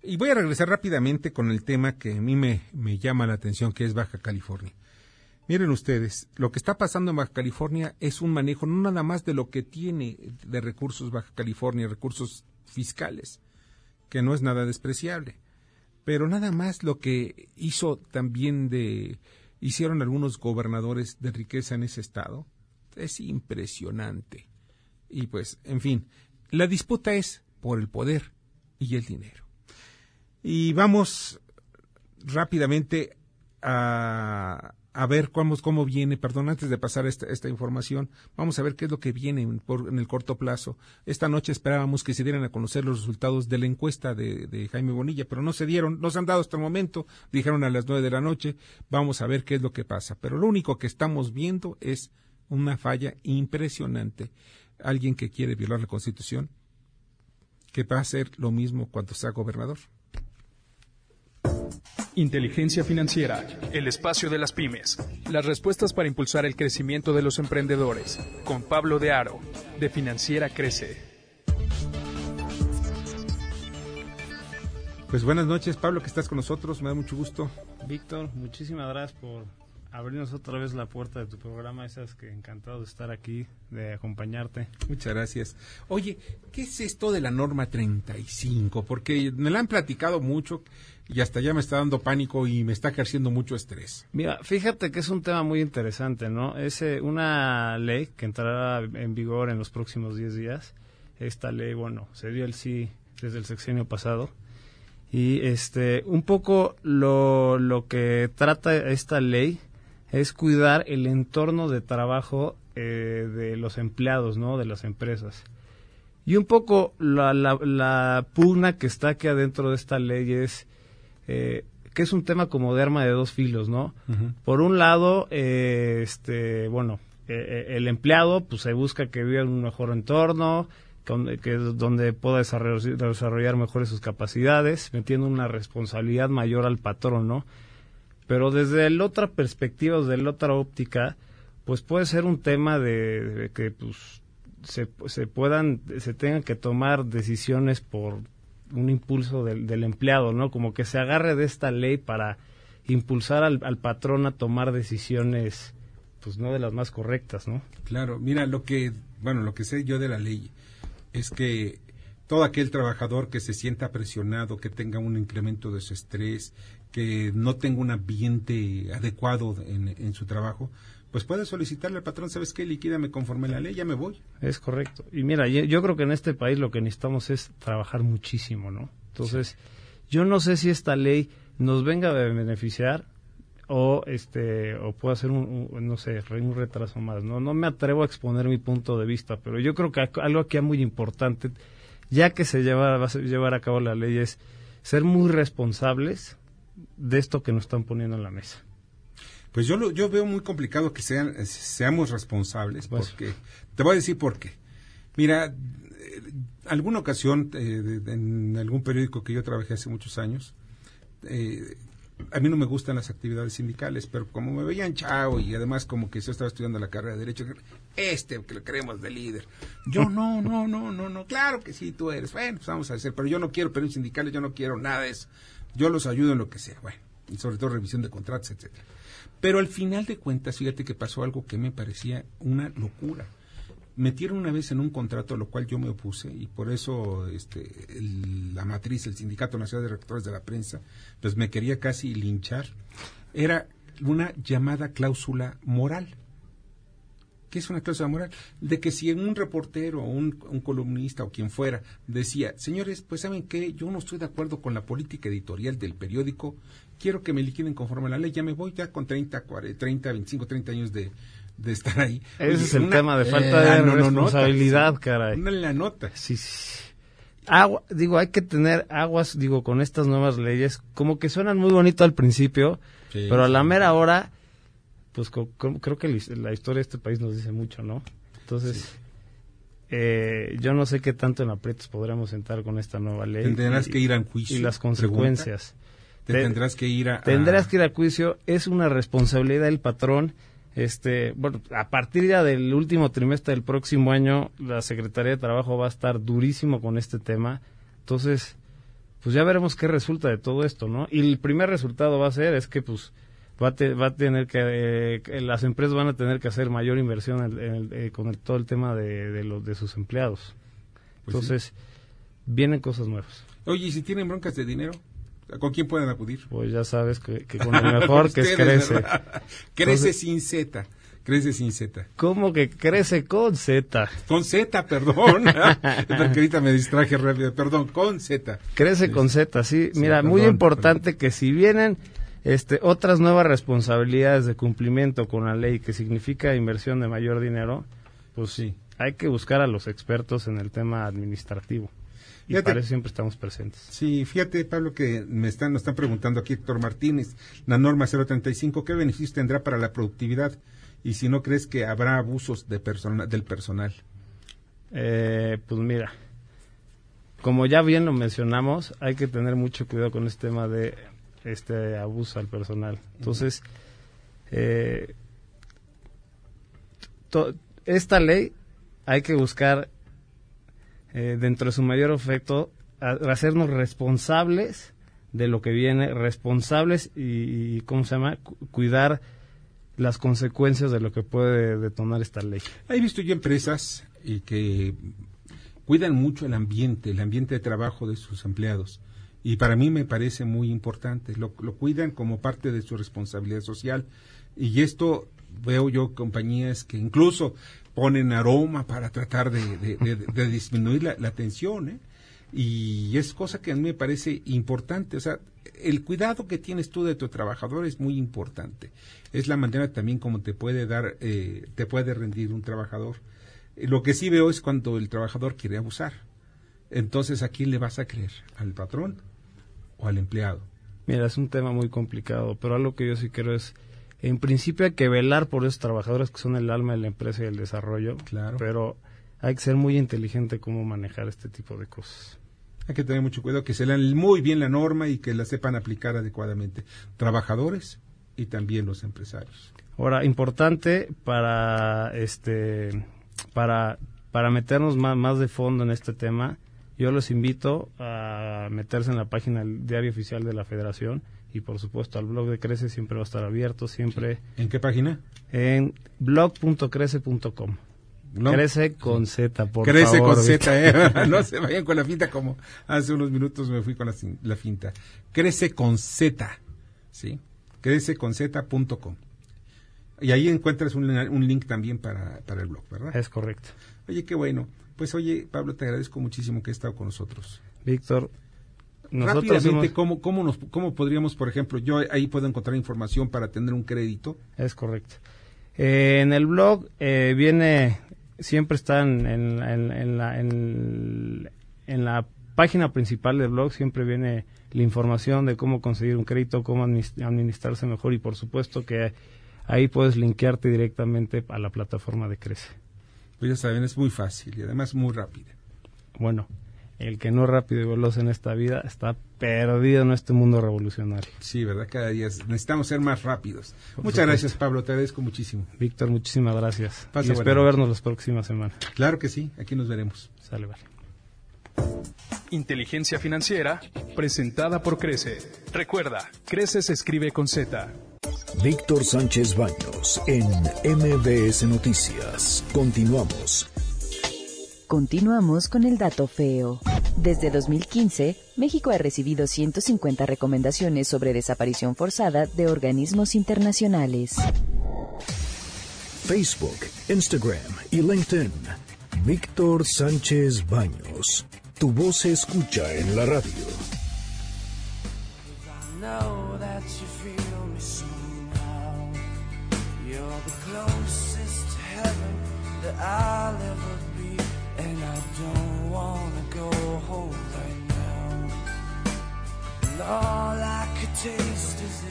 Y voy a regresar rápidamente con el tema que a mí me llama la atención, que es Baja California. Miren ustedes, lo que está pasando en Baja California es un manejo no nada más de lo que tiene de recursos Baja California, recursos fiscales, que no es nada despreciable, pero nada más lo que hizo también de hicieron algunos gobernadores de riqueza en ese estado. Es impresionante. Y pues, en fin, la disputa es por el poder y el dinero. Y vamos rápidamente a, a ver cómo, cómo viene, perdón, antes de pasar esta, esta, información, vamos a ver qué es lo que viene en, por, en, el corto plazo. Esta noche esperábamos que se dieran a conocer los resultados de la encuesta de, Jaime Bonilla, pero no se dieron, no se han dado hasta el momento, dijeron a las nueve de la noche, vamos a ver qué es lo que pasa. Pero lo único que estamos viendo es una falla impresionante. Alguien que quiere violar la Constitución, que va a hacer lo mismo cuando sea gobernador. Inteligencia Financiera, el espacio de las pymes. Las respuestas para impulsar el crecimiento de los emprendedores. Con Pablo de Aro, de Financiera Crece. Pues buenas noches, Pablo, que estás con nosotros. Me da mucho gusto. Víctor, muchísimas gracias por abrirnos otra vez la puerta de tu programa. Esas que encantado de estar aquí, de acompañarte. Muchas gracias. Oye, ¿qué es esto de la norma 35? Porque me la han platicado mucho y hasta ya me está dando pánico y me está ejerciendo mucho estrés. Mira, fíjate que es un tema muy interesante, ¿no? Es una ley que entrará en vigor en los próximos 10 días. Esta ley, bueno, se dio el sí desde el sexenio pasado. Y este, un poco lo, lo que trata esta ley es cuidar el entorno de trabajo eh, de los empleados, ¿no? De las empresas. Y un poco la, la, la pugna que está aquí adentro de esta ley es eh, que es un tema como de arma de dos filos, ¿no? Uh -huh. Por un lado, eh, este, bueno, eh, el empleado, pues se busca que viva en un mejor entorno, que, que donde pueda desarrollar, desarrollar mejores sus capacidades, metiendo una responsabilidad mayor al patrón, ¿no? Pero desde la otra perspectiva, desde la otra óptica, pues puede ser un tema de, de que pues se, se puedan, se tengan que tomar decisiones por un impulso del, del, empleado, ¿no? Como que se agarre de esta ley para impulsar al, al, patrón a tomar decisiones, pues no de las más correctas, ¿no? Claro, mira, lo que, bueno, lo que sé yo de la ley es que todo aquel trabajador que se sienta presionado, que tenga un incremento de su estrés, que no tenga un ambiente adecuado en, en su trabajo, pues puede solicitarle al patrón, ¿sabes qué? Liquídame conforme la ley, ya me voy. Es correcto. Y mira, yo, yo creo que en este país lo que necesitamos es trabajar muchísimo, ¿no? Entonces, sí. yo no sé si esta ley nos venga a beneficiar o este o puede ser un, un, no sé un retraso más no no me atrevo a exponer mi punto de vista pero yo creo que algo aquí es muy importante ya que se lleva va a llevar a cabo la ley es ser muy responsables de esto que nos están poniendo en la mesa pues yo lo, yo veo muy complicado que sean seamos responsables pues, porque te voy a decir por qué. Mira, eh, alguna ocasión eh, en algún periódico que yo trabajé hace muchos años eh, a mí no me gustan las actividades sindicales, pero como me veían chao y además como que yo estaba estudiando la carrera de Derecho, este que lo queremos de líder. Yo no, (laughs) no, no, no, no, claro que sí, tú eres. Bueno, pues vamos a hacer, pero yo no quiero permisos sindicales, yo no quiero nada de eso. Yo los ayudo en lo que sea, bueno, y sobre todo revisión de contratos, etcétera. Pero al final de cuentas, fíjate que pasó algo que me parecía una locura metieron una vez en un contrato, a lo cual yo me opuse, y por eso este, la matriz, el Sindicato Nacional de Rectores de la Prensa, pues me quería casi linchar. Era una llamada cláusula moral. ¿Qué es una cláusula moral? De que si un reportero, un, un columnista o quien fuera decía, señores, pues saben que yo no estoy de acuerdo con la política editorial del periódico, quiero que me liquiden conforme a la ley, ya me voy ya con 30, 40, 30, 25, 30 años de, de estar ahí. Ese es el tema de falta de responsabilidad, caray. Una la nota. Sí, sí. Agua, digo, hay que tener aguas, digo, con estas nuevas leyes, como que suenan muy bonito al principio, pero a la mera hora, pues creo que la historia de este país nos dice mucho, ¿no? Entonces, eh, yo no sé qué tanto en aprietos podremos entrar con esta nueva ley. Tendrás que ir a juicio. Y las consecuencias. Tendrás que ir a... Tendrás que ir a juicio, es una responsabilidad del patrón este, bueno, a partir ya del último trimestre del próximo año, la Secretaría de Trabajo va a estar durísimo con este tema. Entonces, pues ya veremos qué resulta de todo esto, ¿no? Y el primer resultado va a ser es que, pues, va a, va a tener que, eh, las empresas van a tener que hacer mayor inversión eh, con todo el tema de, de, los, de sus empleados. Pues Entonces, vienen cosas nuevas. Oye, ¿y si tienen broncas de dinero? ¿Con quién pueden acudir? Pues ya sabes que, con el mejor que (laughs) es Crece. Crece sin Z. Crece sin Z. ¿Cómo que crece con Z? Con Z, perdón. (laughs) Porque ahorita me distraje rápido. Perdón, con Z. Crece con Z, sí. Mira, muy importante que si vienen este, otras nuevas responsabilidades de cumplimiento con la ley que significa inversión de mayor dinero, pues sí, hay que buscar a los expertos en el tema administrativo. Y para eso siempre estamos presentes. Sí, fíjate, Pablo, que me están, nos están preguntando aquí Héctor Martínez, la norma 035, ¿qué beneficios tendrá para la productividad? Y si no crees que habrá abusos de persona, del personal. Eh, pues mira, como ya bien lo mencionamos, hay que tener mucho cuidado con este tema de este abuso al personal. Entonces, eh, esta ley hay que buscar eh, dentro de su mayor efecto, hacernos responsables de lo que viene, responsables y, ¿cómo se llama?, cuidar las consecuencias de lo que puede detonar esta ley. He visto yo empresas y que cuidan mucho el ambiente, el ambiente de trabajo de sus empleados. Y para mí me parece muy importante. Lo, lo cuidan como parte de su responsabilidad social. Y esto veo yo compañías que incluso ponen aroma para tratar de, disminuir la, tensión, ¿eh? Y es cosa que a mí me parece importante. O sea, el cuidado que tienes tú de tu trabajador es muy importante. Es la manera también como te puede dar, eh, te puede rendir un trabajador. Lo que sí veo es cuando el trabajador quiere abusar. Entonces, ¿a quién le vas a creer? ¿Al patrón o al empleado? Mira, es un tema muy complicado, pero algo que yo sí quiero es en principio hay que velar por esos trabajadores que son el alma de la empresa y el desarrollo. Claro. Pero hay que ser muy inteligente cómo manejar este tipo de cosas. Hay que tener mucho cuidado que se lean muy bien la norma y que la sepan aplicar adecuadamente. Trabajadores y también los empresarios. Ahora, importante para este para para meternos más, más de fondo en este tema, yo los invito a meterse en la página del Diario Oficial de la Federación y por supuesto al blog de Crece siempre va a estar abierto, siempre. ¿En qué página? En blog.crece.com. Crece con Z, por Crece con Z, ¿eh? (laughs) no se vayan con la finta como hace unos minutos me fui con la, la finta. Crece con Z, ¿sí? Crece con Z.com. Y ahí encuentras un, un link también para, para el blog, ¿verdad? Es correcto. Oye, qué bueno. Pues oye, Pablo, te agradezco muchísimo que has estado con nosotros. Víctor, Rápidamente, ¿cómo, cómo, nos, ¿cómo podríamos, por ejemplo, yo ahí puedo encontrar información para tener un crédito? Es correcto. Eh, en el blog eh, viene, siempre está en, en, la, en, la página principal del blog, siempre viene la información de cómo conseguir un crédito, cómo administrarse mejor y por supuesto que ahí puedes linkearte directamente a la plataforma de Crece. Pues ya saben, es muy fácil y además muy rápida. Bueno, el que no rápido y veloz en esta vida está perdido en este mundo revolucionario. Sí, ¿verdad? Cada día necesitamos ser más rápidos. Muchas gracias, Pablo. Te agradezco muchísimo. Víctor, muchísimas gracias. y espero vernos las próximas semanas. Claro que sí. Aquí nos veremos. Sale, vale. Inteligencia financiera, presentada por Crece. Recuerda, Crece se escribe con Z. Víctor Sánchez Baños en MBS Noticias. Continuamos. Continuamos con el dato feo. Desde 2015, México ha recibido 150 recomendaciones sobre desaparición forzada de organismos internacionales. Facebook, Instagram y LinkedIn. Víctor Sánchez Baños. Tu voz se escucha en la radio.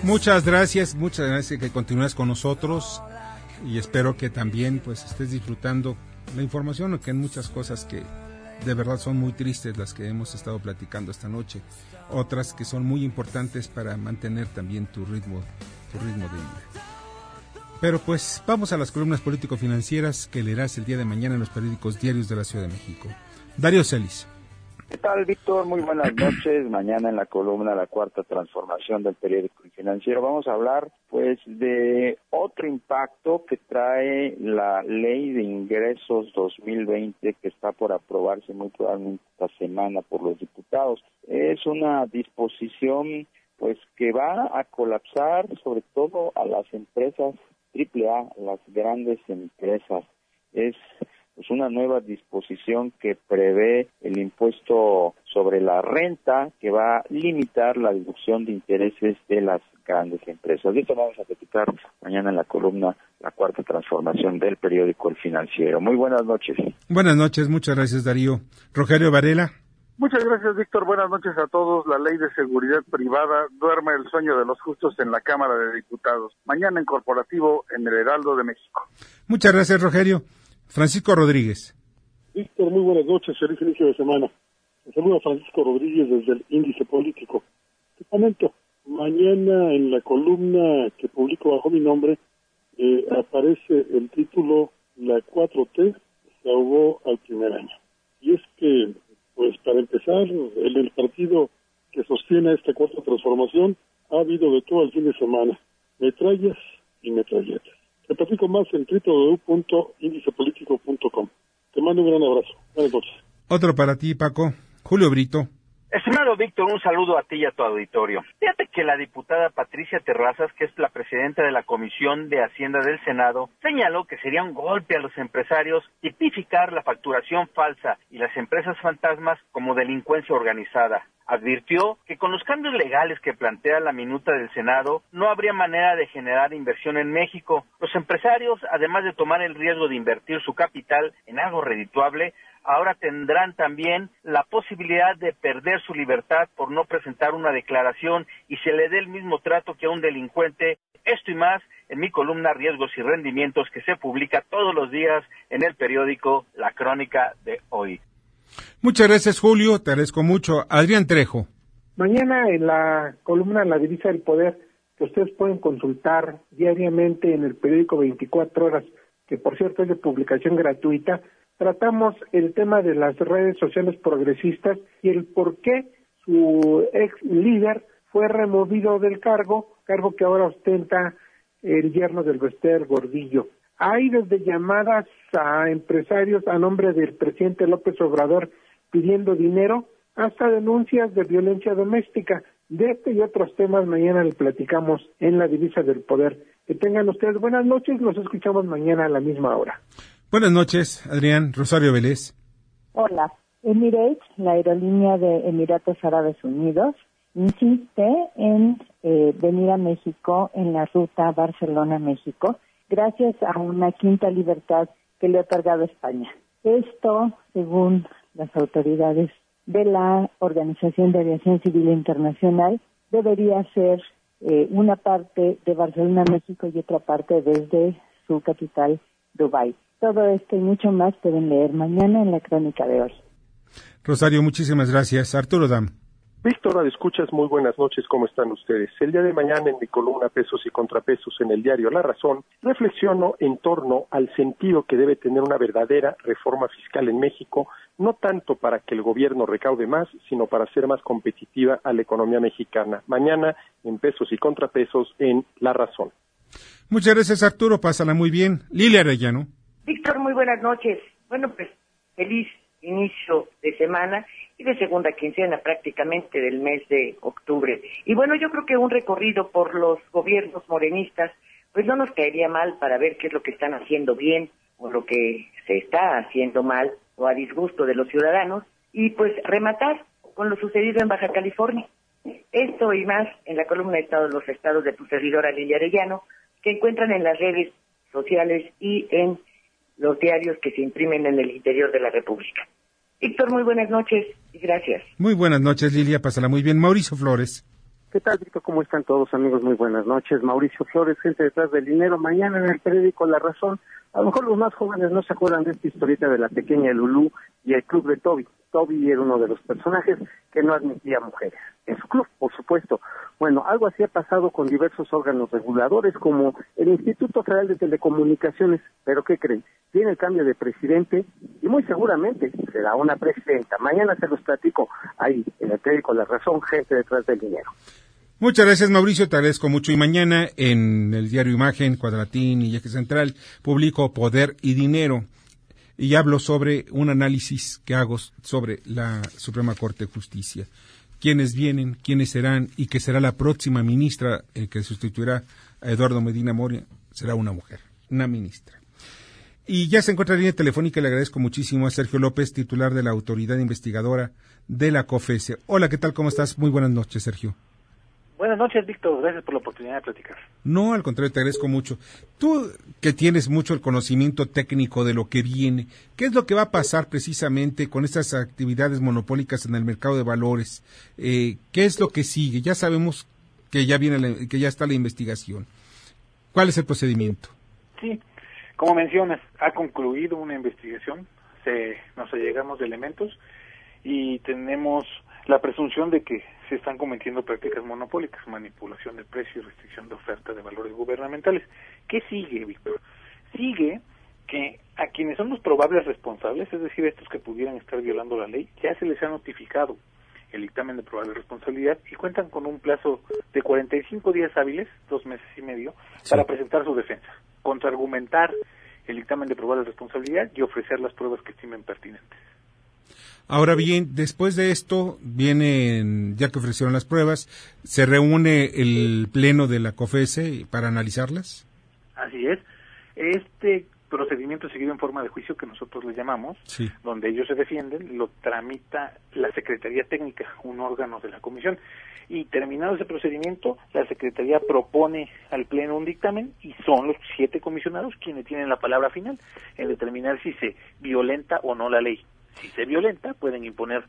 Muchas gracias, muchas gracias que continúes con nosotros y espero que también pues estés disfrutando la información, que hay muchas cosas que de verdad son muy tristes las que hemos estado platicando esta noche, otras que son muy importantes para mantener también tu ritmo, tu ritmo de vida. Pero pues vamos a las columnas político-financieras que leerás el día de mañana en los periódicos diarios de la Ciudad de México. Darío Celis. ¿Qué tal, Víctor? Muy buenas noches. Mañana en la columna La Cuarta Transformación del Periódico Financiero vamos a hablar, pues, de otro impacto que trae la Ley de Ingresos 2020 que está por aprobarse muy probablemente esta semana por los diputados. Es una disposición, pues, que va a colapsar sobre todo a las empresas AAA, las grandes empresas. Es pues una nueva disposición que prevé el impuesto sobre la renta que va a limitar la deducción de intereses de las grandes empresas. De esto vamos a platicar mañana en la columna La Cuarta Transformación del periódico El Financiero. Muy buenas noches. Buenas noches, muchas gracias Darío. Rogelio Varela. Muchas gracias, Víctor. Buenas noches a todos. La ley de seguridad privada duerme el sueño de los justos en la Cámara de Diputados. Mañana en corporativo en el Heraldo de México. Muchas gracias, Rogelio. Francisco Rodríguez. Víctor, muy buenas noches, feliz inicio de semana. Me saluda Francisco Rodríguez desde el Índice Político. Te comento, mañana en la columna que publico bajo mi nombre eh, aparece el título La 4T se ahogó al primer año. Y es que, pues para empezar, el partido que sostiene esta cuarta transformación ha habido de todo el fin de semana, metrallas y metralletas. Te platico más en www.indicepolitico.com. Te mando un gran abrazo. Buenas noches. Otro para ti, Paco. Julio Brito. Estimado Víctor, un saludo a ti y a tu auditorio. Fíjate que la diputada Patricia Terrazas, que es la presidenta de la Comisión de Hacienda del Senado, señaló que sería un golpe a los empresarios tipificar la facturación falsa y las empresas fantasmas como delincuencia organizada. Advirtió que con los cambios legales que plantea la minuta del Senado no habría manera de generar inversión en México. Los empresarios, además de tomar el riesgo de invertir su capital en algo redituable, ahora tendrán también la posibilidad de perder su libertad por no presentar una declaración y se le dé el mismo trato que a un delincuente. Esto y más en mi columna Riesgos y Rendimientos que se publica todos los días en el periódico La Crónica de hoy. Muchas gracias Julio, te agradezco mucho. Adrián Trejo. Mañana en la columna La Divisa del Poder que ustedes pueden consultar diariamente en el periódico 24 horas, que por cierto es de publicación gratuita, tratamos el tema de las redes sociales progresistas y el por qué su ex líder fue removido del cargo, cargo que ahora ostenta el yerno del Bester Gordillo. Hay desde llamadas a empresarios a nombre del presidente López Obrador pidiendo dinero hasta denuncias de violencia doméstica. De este y otros temas mañana le platicamos en la divisa del poder. Que tengan ustedes buenas noches, nos escuchamos mañana a la misma hora. Buenas noches, Adrián. Rosario Vélez. Hola. Emirates, la aerolínea de Emiratos Árabes Unidos, insiste en eh, venir a México en la ruta Barcelona-México gracias a una quinta libertad que le ha otorgado España. Esto, según las autoridades de la Organización de Aviación Civil Internacional, debería ser eh, una parte de Barcelona-México y otra parte desde su capital, Dubái. Todo esto y mucho más pueden leer mañana en la crónica de hoy. Rosario, muchísimas gracias. Arturo Dam. Víctor, escuchas, muy buenas noches, ¿cómo están ustedes? El día de mañana en mi columna Pesos y Contrapesos en el diario La Razón, reflexiono en torno al sentido que debe tener una verdadera reforma fiscal en México, no tanto para que el gobierno recaude más, sino para hacer más competitiva a la economía mexicana. Mañana en Pesos y Contrapesos en La Razón. Muchas gracias, Arturo, pásala muy bien. Lilia Arellano. Víctor, muy buenas noches. Bueno, pues feliz inicio de semana y de segunda quincena prácticamente del mes de octubre. Y bueno, yo creo que un recorrido por los gobiernos morenistas, pues no nos caería mal para ver qué es lo que están haciendo bien o lo que se está haciendo mal o a disgusto de los ciudadanos y pues rematar con lo sucedido en Baja California. Esto y más en la columna de Estado de los Estados de tu servidora Lilia Arellano, que encuentran en las redes sociales y en los diarios que se imprimen en el interior de la República. Víctor, muy buenas noches y gracias. Muy buenas noches, Lilia, pásala muy bien. Mauricio Flores. ¿Qué tal, Víctor? ¿Cómo están todos, amigos? Muy buenas noches. Mauricio Flores, gente detrás del dinero. Mañana en el periódico La Razón. A lo mejor los más jóvenes no se acuerdan de esta historieta de la pequeña Lulú y el club de Toby. Toby era uno de los personajes que no admitía mujeres. En su club, por supuesto. Bueno, algo así ha pasado con diversos órganos reguladores como el Instituto Federal de Telecomunicaciones. Pero ¿qué creen? Tiene el cambio de presidente y muy seguramente será una presidenta. Mañana se los platico ahí en el periódico La Razón, gente detrás del dinero. Muchas gracias, Mauricio. Te agradezco mucho. Y mañana en el diario Imagen, Cuadratín y Eje Central publico Poder y Dinero y hablo sobre un análisis que hago sobre la Suprema Corte de Justicia. Quiénes vienen, quiénes serán y que será la próxima ministra eh, que sustituirá a Eduardo Medina Moria. Será una mujer, una ministra. Y ya se encuentra en línea telefónica. Le agradezco muchísimo a Sergio López, titular de la Autoridad Investigadora de la COFESE. Hola, ¿qué tal? ¿Cómo estás? Muy buenas noches, Sergio. Buenas noches, Víctor. Gracias por la oportunidad de platicar. No, al contrario, te agradezco mucho. Tú que tienes mucho el conocimiento técnico de lo que viene, ¿qué es lo que va a pasar precisamente con estas actividades monopólicas en el mercado de valores? Eh, ¿Qué es lo que sigue? Ya sabemos que ya viene, que ya está la investigación. ¿Cuál es el procedimiento? Sí, como mencionas, ha concluido una investigación, se, nos allegamos de elementos y tenemos la presunción de que se están cometiendo prácticas monopólicas, manipulación de precios, restricción de oferta de valores gubernamentales. ¿Qué sigue, Víctor? Sigue que a quienes son los probables responsables, es decir, estos que pudieran estar violando la ley, ya se les ha notificado el dictamen de probable responsabilidad y cuentan con un plazo de 45 días hábiles, dos meses y medio, para presentar su defensa, contraargumentar el dictamen de probable responsabilidad y ofrecer las pruebas que estimen pertinentes. Ahora bien, después de esto, vienen, ya que ofrecieron las pruebas, ¿se reúne el pleno de la COFESE para analizarlas? Así es. Este procedimiento seguido en forma de juicio que nosotros le llamamos, donde ellos se defienden, lo tramita la Secretaría Técnica, un órgano de la Comisión. Y terminado ese procedimiento, la Secretaría propone al Pleno un dictamen y son los siete comisionados quienes tienen la palabra final en determinar si se violenta o no la ley si se violenta, pueden imponer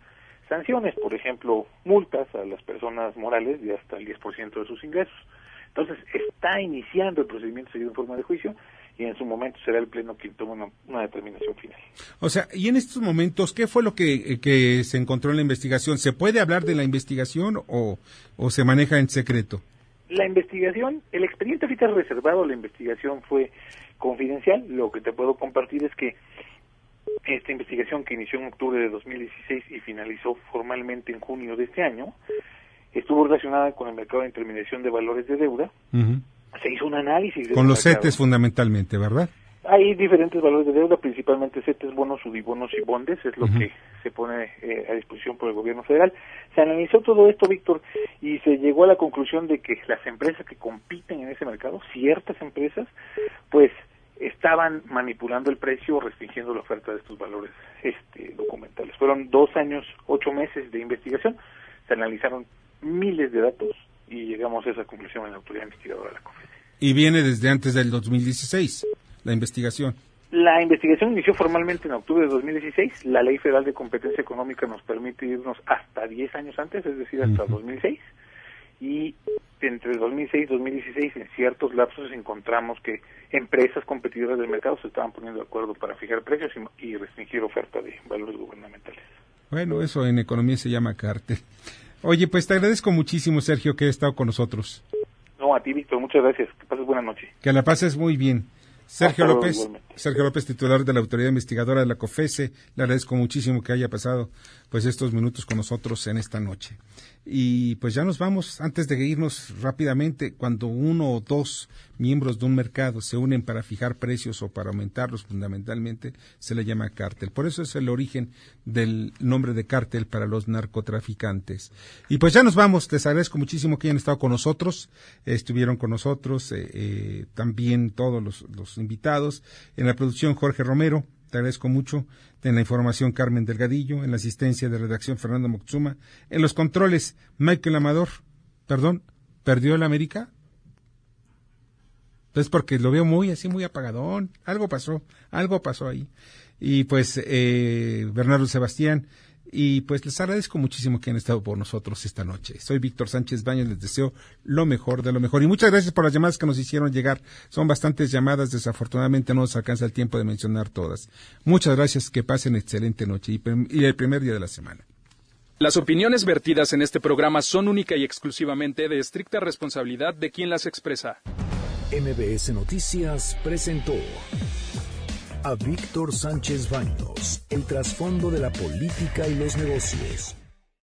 sanciones, por ejemplo, multas a las personas morales de hasta el 10% de sus ingresos. Entonces, está iniciando el procedimiento seguido en forma de juicio y en su momento será el Pleno quien tome una, determinación final. O sea, y en estos momentos, ¿qué fue lo que, que, se encontró en la investigación? ¿Se puede hablar de la investigación o, o se maneja en secreto? La investigación, el expediente ahorita reservado, la investigación fue confidencial. Lo que te puedo compartir es que esta investigación que inició en octubre de 2016 y finalizó formalmente en junio de este año, estuvo relacionada con el mercado de intermediación de valores de deuda. Se hizo un análisis. con los CETES fundamentalmente, ¿verdad? Hay diferentes valores de deuda, principalmente CETES, bonos, subibonos y bondes, es lo que se pone eh, a disposición por el gobierno federal. Se analizó todo esto, Víctor, y se llegó a la conclusión de que las empresas que compiten en ese mercado, ciertas empresas, pues estaban manipulando el precio o restringiendo la oferta de estos valores este, documentales. Fueron dos años, ocho meses de investigación, se analizaron miles de datos y llegamos a esa conclusión en la autoridad investigadora de la COFESE. Y viene desde antes del 2016, la investigación. La investigación inició formalmente en octubre de 2016. La Ley Federal de Competencia Económica nos permite irnos hasta 10 años antes, es decir, hasta 2006 y entre 2006 y 2016 en ciertos lapsos encontramos que empresas competidoras del mercado se estaban poniendo de acuerdo para fijar precios y, restringir oferta de valores gubernamentales. Bueno, eso en economía se llama cártel. Oye, pues te agradezco muchísimo, Sergio, que hayas estado con nosotros. No, a ti, Víctor, muchas gracias. Que pases buena noche. Que la pases muy bien. Sergio López, Sergio López, titular de la Autoridad Investigadora de la COFESE, le agradezco muchísimo que haya pasado pues estos minutos con nosotros en esta noche. Y pues ya nos vamos, antes de irnos rápidamente, cuando uno o dos miembros de un mercado se unen para fijar precios o para aumentarlos fundamentalmente, se le llama cártel. Por eso es el origen del nombre de cártel para los narcotraficantes. Y pues ya nos vamos, les agradezco muchísimo que hayan estado con nosotros, estuvieron con nosotros eh, eh, también todos los, invitados, en la producción Jorge Romero, te agradezco mucho. En la información Carmen Delgadillo, en la asistencia de redacción Fernando Moxuma, en los controles Michael Amador. Perdón, ¿perdió el América? Pues porque lo veo muy así, muy apagadón. Algo pasó, algo pasó ahí. Y pues eh, Bernardo Sebastián, y pues les agradezco muchísimo que han estado por nosotros esta noche. Soy Víctor Sánchez Baños, les deseo lo mejor de lo mejor. Y muchas gracias por las llamadas que nos hicieron llegar. Son bastantes llamadas, desafortunadamente no nos alcanza el tiempo de mencionar todas. Muchas gracias, que pasen excelente noche y, el primer día de la semana. Las opiniones vertidas en este programa son única y exclusivamente de estricta responsabilidad de quien las expresa. MBS Noticias presentó a Víctor Sánchez Baños, el trasfondo de la política y los negocios.